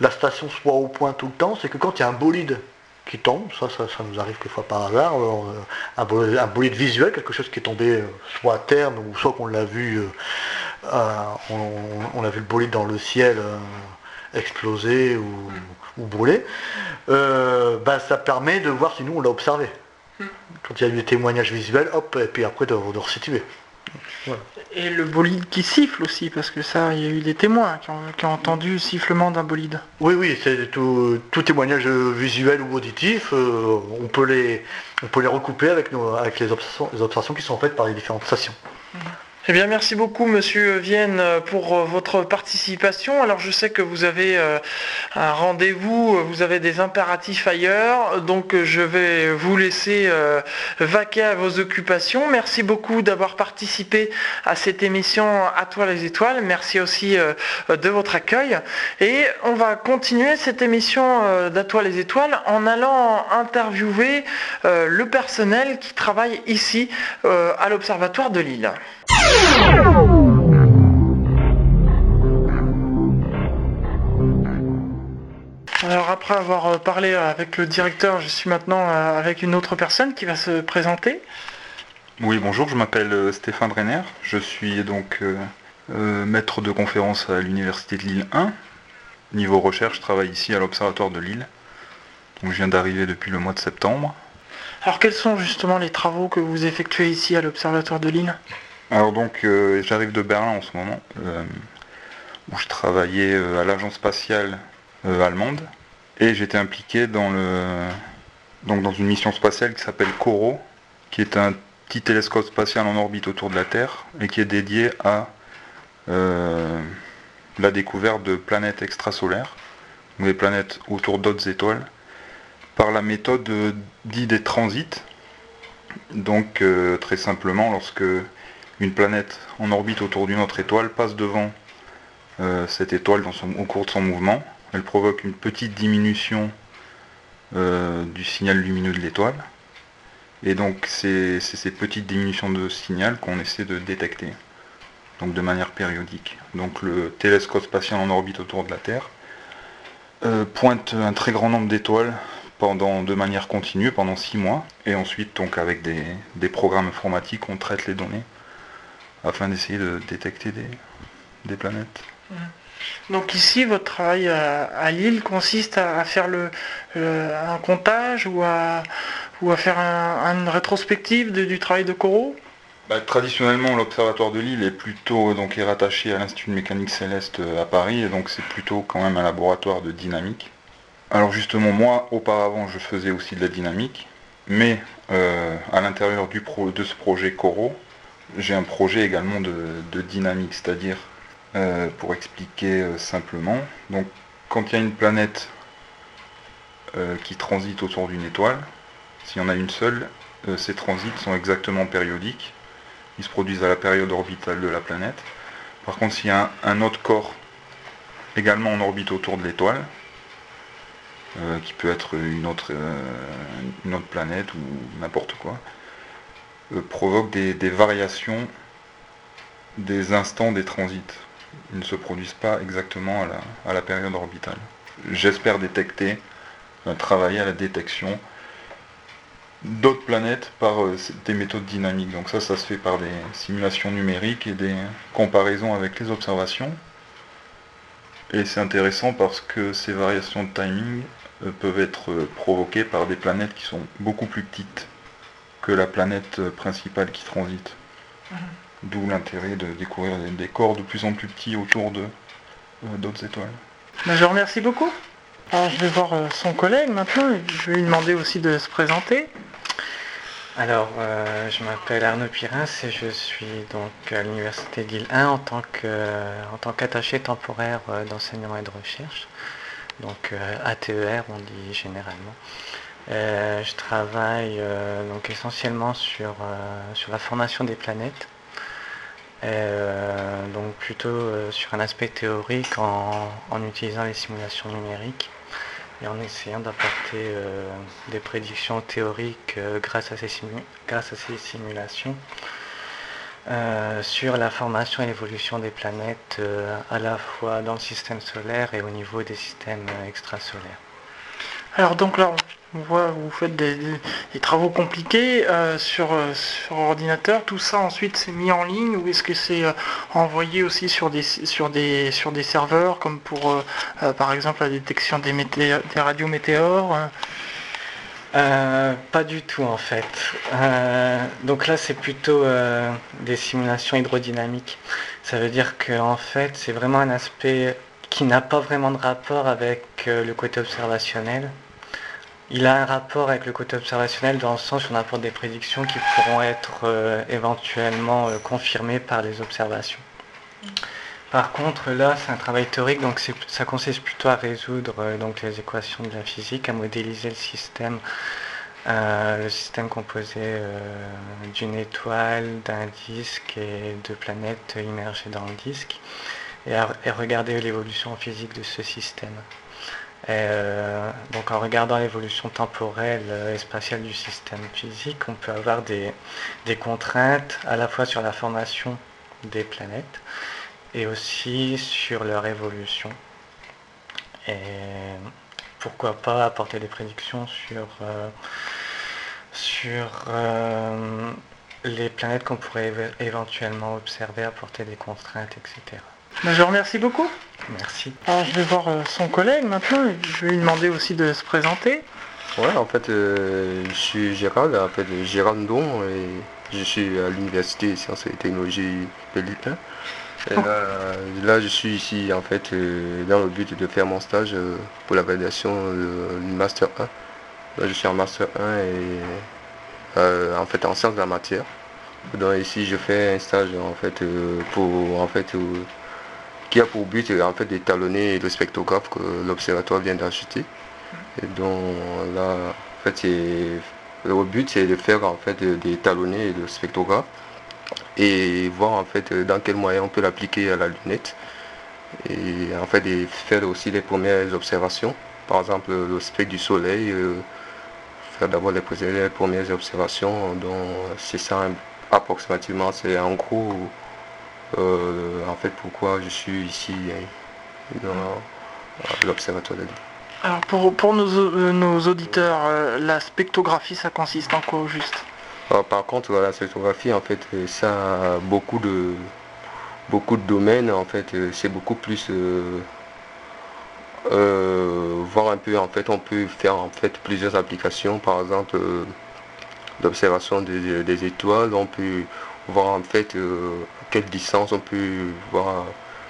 la station soit au point tout le temps, c'est que quand il y a un bolide qui tombe, ça, ça, nous arrive quelquefois par hasard, euh, un, bolide, visuel, quelque chose qui est tombé euh, soit à terre, ou soit qu'on l'a vu, euh, on, a vu le bolide dans le ciel exploser ou, brûler, ben, ça permet de voir si nous on l'a observé. Hmm. Quand il y a eu des témoignages visuels, hop, et puis après de, de resituer. Et le bolide qui siffle aussi, parce que ça, il y a eu des témoins qui ont, entendu le sifflement d'un bolide. Oui, oui, c'est tout, témoignage visuel ou auditif, euh, on, peut les, on peut les recouper avec, avec les, observations, qui sont faites par les différentes stations. Mhm. Eh bien, merci beaucoup, Monsieur Vienne, pour euh, votre participation. Alors, je sais que vous avez euh, un rendez-vous, vous avez des impératifs ailleurs, donc je vais vous laisser euh, vaquer à vos occupations. Merci beaucoup d'avoir participé à cette émission À toi les étoiles. Merci aussi de votre accueil. Et on va continuer cette émission d'À toi les étoiles en allant interviewer le personnel qui travaille ici à l'Observatoire de Lille. Alors après avoir euh, parlé avec le directeur, je suis maintenant euh, avec une autre personne qui va se présenter. Oui, bonjour, je m'appelle euh, Stéphane Brenner. Je suis donc maître de conférence à l'Université de Lille 1. Niveau recherche, je travaille ici à l'Observatoire de Lille. Donc je viens d'arriver depuis le mois de septembre. Alors quels sont justement les travaux que vous effectuez ici à l'Observatoire de Lille? Alors donc euh, j'arrive de Berlin en ce moment, euh, où je travaillais euh, à l'agence spatiale allemande, et j'étais impliqué dans le donc dans une mission spatiale qui s'appelle CORO, qui est un petit télescope spatial en orbite autour de la Terre et qui est dédié à la découverte de planètes extrasolaires, ou des planètes autour d'autres étoiles, par la méthode dite des transits. Donc très simplement, lorsque une planète en orbite autour d'une autre étoile passe devant euh, cette étoile dans son, au cours de son mouvement. Elle provoque une petite diminution euh, du signal lumineux de l'étoile. Et donc c'est ces petites diminutions de signal qu'on essaie de détecter, donc de manière périodique. Donc le télescope spatial en orbite autour de la Terre euh, pointe un très grand nombre d'étoiles pendant de manière continue pendant six mois. Et ensuite donc avec des, des programmes informatiques on traite les données afin d'essayer de détecter des, planètes. Donc ici, votre travail à, Lille consiste à, faire le, un comptage ou à, ou à faire une rétrospective du travail de Corot? Bah, Traditionnellement, l'Observatoire de Lille est plutôt donc, est rattaché à l'Institut de mécanique céleste à Paris, et donc c'est plutôt quand même un laboratoire de dynamique. Alors justement, moi, auparavant, je faisais aussi de la dynamique, mais euh, à l'intérieur de ce projet Corot, j'ai un projet également de, dynamique, c'est-à-dire, euh, pour expliquer euh, simplement, donc quand il y a une planète euh, qui transite autour d'une étoile, s'il y en a une seule, ces transits sont exactement périodiques, ils se produisent à la période orbitale de la planète. Par contre, s'il y a un, autre corps également en orbite autour de l'étoile, qui peut être une autre, planète ou n'importe quoi, provoque des, variations des instants des transits. Ils ne se produisent pas exactement à la, période orbitale. J'espère détecter, euh, travailler à la détection d'autres planètes par euh, des méthodes dynamiques. Donc ça, ça se fait par des simulations numériques et des comparaisons avec les observations. Et c'est intéressant parce que ces variations de timing peuvent être provoquées par des planètes qui sont beaucoup plus petites que la planète principale qui transite. Mhm. D'où l'intérêt de découvrir des, corps de plus en plus petits autour de euh, d'autres étoiles. Ben, je remercie beaucoup. Alors je vais voir euh, son collègue maintenant et je vais lui demander aussi de se présenter. Alors, euh, je m'appelle Arnaud Pirins et je suis donc à l'Université d'Île 1 en tant qu'attaché temporaire d'enseignement et de recherche. Donc ATER, on dit généralement. Euh, je travaille euh, donc essentiellement sur, euh, sur la formation des planètes, donc plutôt sur un aspect théorique en, utilisant les simulations numériques et en essayant d'apporter des prédictions théoriques grâce, à ces simulations. sur la formation et l'évolution des planètes à la fois dans le système solaire et au niveau des systèmes extrasolaires. Alors donc là, vous faites des, travaux compliqués euh, sur, euh, sur, ordinateur. Tout ça ensuite c'est mis en ligne ou est-ce que c'est euh, envoyé aussi sur des, sur, des, sur des serveurs comme pour par exemple la détection des, des radios météores? Pas du tout en fait. donc là c'est plutôt des simulations hydrodynamiques. Ça veut dire que en fait c'est vraiment un aspect qui n'a pas vraiment de rapport avec le côté observationnel. Il a un rapport avec le côté observationnel dans le sens où on apporte des prédictions qui pourront être euh, éventuellement euh, confirmées par les observations. Par contre, là, c'est un travail théorique, donc ça consiste plutôt à résoudre euh, donc, les équations de la physique, à modéliser le système, le système composé d'une étoile, d'un disque et de planètes immergées dans le disque, et à regarder l'évolution physique de ce système. Euh, donc en regardant l'évolution temporelle et spatiale du système physique, on peut avoir des, contraintes à la fois sur la formation des planètes et aussi sur leur évolution. Et pourquoi pas apporter des prédictions sur, euh, sur euh, les planètes qu'on pourrait éventuellement observer, apporter des contraintes, etc. Ben, je vous remercie beaucoup. Merci. Alors je vais voir euh, son collègue maintenant je vais lui demander aussi de se présenter. Ouais, en fait, euh, je suis Gérald, en fait, Gérald Ndon, et je suis à l'Université sciences et technologies de Lille. Et là, je suis ici, en fait, euh, dans le but de faire mon stage pour la validation du Master 1. Là, je suis en Master 1 et en fait en sciences de la matière. Donc ici, je fais un stage en fait pour en fait qui a pour but en fait d'étalonner le spectrographe que l'observatoire vient d'acheter. Et donc là, en fait, le but c'est de faire en fait d'étalonner le spectrographe et voir en fait dans quel moyen on peut l'appliquer à la lunette et en fait de faire aussi les premières observations. Par exemple le spectre du soleil, euh, faire d'abord les, les, premières observations. Donc c'est ça approximativement, c'est en gros euh, en fait pourquoi je suis ici dans l'observatoire de Alors pour, pour nos, euh, auditeurs, euh, la spectrographie ça consiste en quoi au juste? Par contre la spectrographie en fait ça a beaucoup de beaucoup de domaines en fait c'est beaucoup plus voir un peu en fait on peut faire en fait plusieurs applications par exemple l'observation des, des, étoiles on peut voir en fait quelle distance on peut voir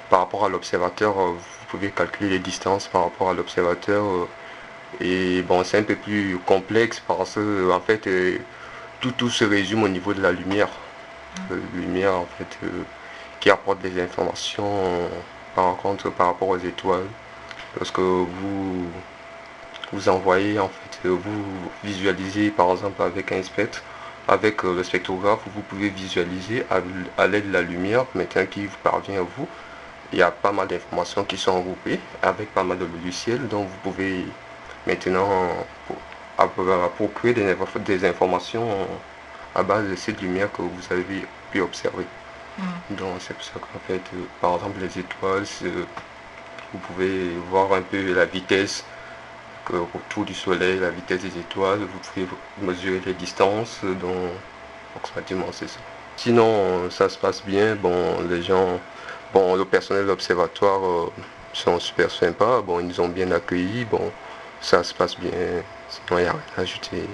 par rapport à l'observateur. Euh, vous pouvez calculer les distances par rapport à l'observateur. Euh, et bon, c'est un peu plus complexe parce que en fait, euh, tout, tout se résume au niveau de la lumière. lumière en fait qui apporte des informations par contre par rapport aux étoiles. Lorsque vous vous envoyez en fait, vous visualisez par exemple avec un spectre avec euh, le spectrographe, vous pouvez visualiser à, l'aide de la lumière maintenant qui vous parvient à vous. Il y a pas mal d'informations qui sont regroupées avec pas mal de logiciels dont vous pouvez maintenant procurer des, des informations à base de cette lumière que vous avez pu observer. Mm. Donc c'est pour ça qu'en fait, euh, par exemple les étoiles, vous pouvez voir un peu la vitesse autour du soleil, la vitesse des étoiles, vous pouvez mesurer les distances, donc approximativement c'est ça. Sinon, ça se passe bien, bon, les gens, bon, le personnel de l'observatoire euh, sont super sympas, bon, ils nous ont bien accueillis, bon, ça se passe bien, sinon il n'y a rien à ajouter,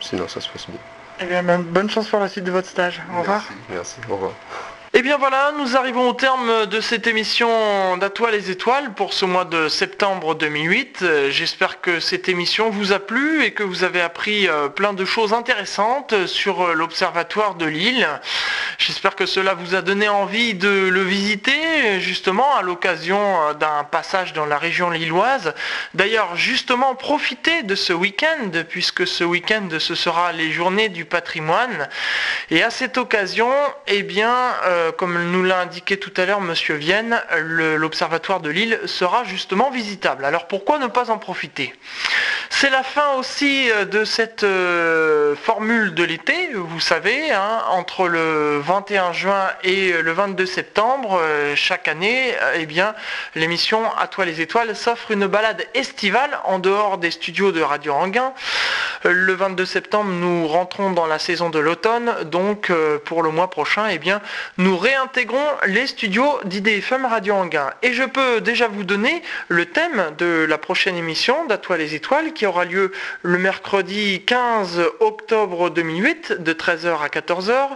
sinon ça se passe bien. Eh bien, bonne chance pour la suite de votre stage. Au revoir. Merci, au revoir. Et eh bien voilà, nous arrivons au terme de cette émission d'Atoile les étoiles pour ce mois de septembre 2008. Euh, j'espère que cette émission vous a plu et que vous avez appris euh, plein de choses intéressantes sur euh, l'Observatoire de Lille. J'espère que cela vous a donné envie de le visiter justement à l'occasion d'un passage dans la région lilloise. D'ailleurs, justement, profitez de ce week-end puisque ce week-end ce sera les journées du patrimoine. Et à cette occasion, eh bien, comme nous l'a indiqué tout à l'heure Monsieur Vienne, l'observatoire de Lille sera justement visitable. Alors pourquoi ne pas en profiter? C'est la fin aussi euh, de cette euh, formule de l'été, vous savez, hein, entre le 21 juin et le 22 septembre, euh, chaque année, eh bien, l'émission À toi les étoiles s'offre une balade estivale en dehors des studios de Radio Anguin. Le 22 septembre, nous rentrons dans la saison de l'automne, donc pour le mois prochain, eh bien, nous réintégrons les studios d'IDFM Radio Anguin. Et je peux déjà vous donner le thème de la prochaine émission d'À toi les étoiles qui aura lieu le mercredi 15 octobre 2008 de 13h à 14h,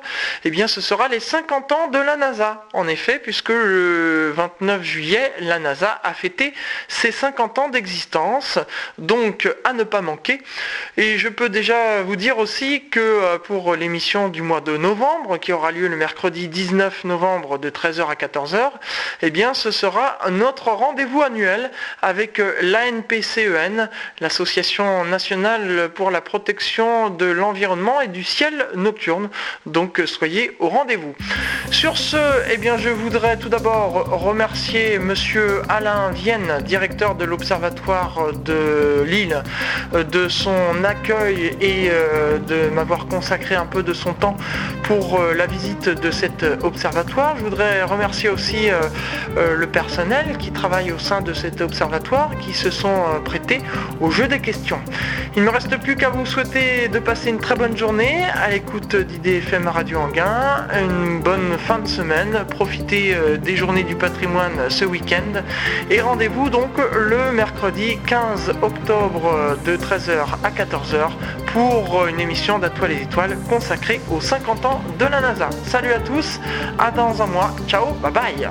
eh bien ce sera les 50 ans de la NASA. En effet, puisque le 29 juillet, la NASA a fêté ses 50 ans d'existence, donc à ne pas manquer. Et je peux déjà vous dire aussi que euh, pour l'émission du mois de novembre, qui aura lieu le mercredi 19 novembre de 13h à 14h, eh bien ce sera notre rendez-vous annuel avec euh, l'ANPCEN, l'association nationale pour la protection de l'environnement et du ciel nocturne. Donc soyez au rendez-vous. Sur ce, eh bien, je voudrais tout d'abord remercier Monsieur Alain Vienne, directeur de l'Observatoire de Lille, de son accueil et euh, de m'avoir consacré un peu de son temps pour euh, la visite de cet observatoire. Je voudrais remercier aussi euh, le personnel qui travaille au sein de cet observatoire, qui se sont prêtés au jeu des questions. Il ne me reste plus qu'à vous souhaiter de passer une très bonne journée à l'écoute d'IDFM Radio Anguin, une bonne fin de semaine, profitez euh, des journées du patrimoine ce week-end. Et rendez-vous donc le mercredi 15 octobre de 13h à 14h pour une émission d'Atoile les étoiles consacrée aux 50 ans de la NASA. Salut à tous, à dans un mois, ciao, bye bye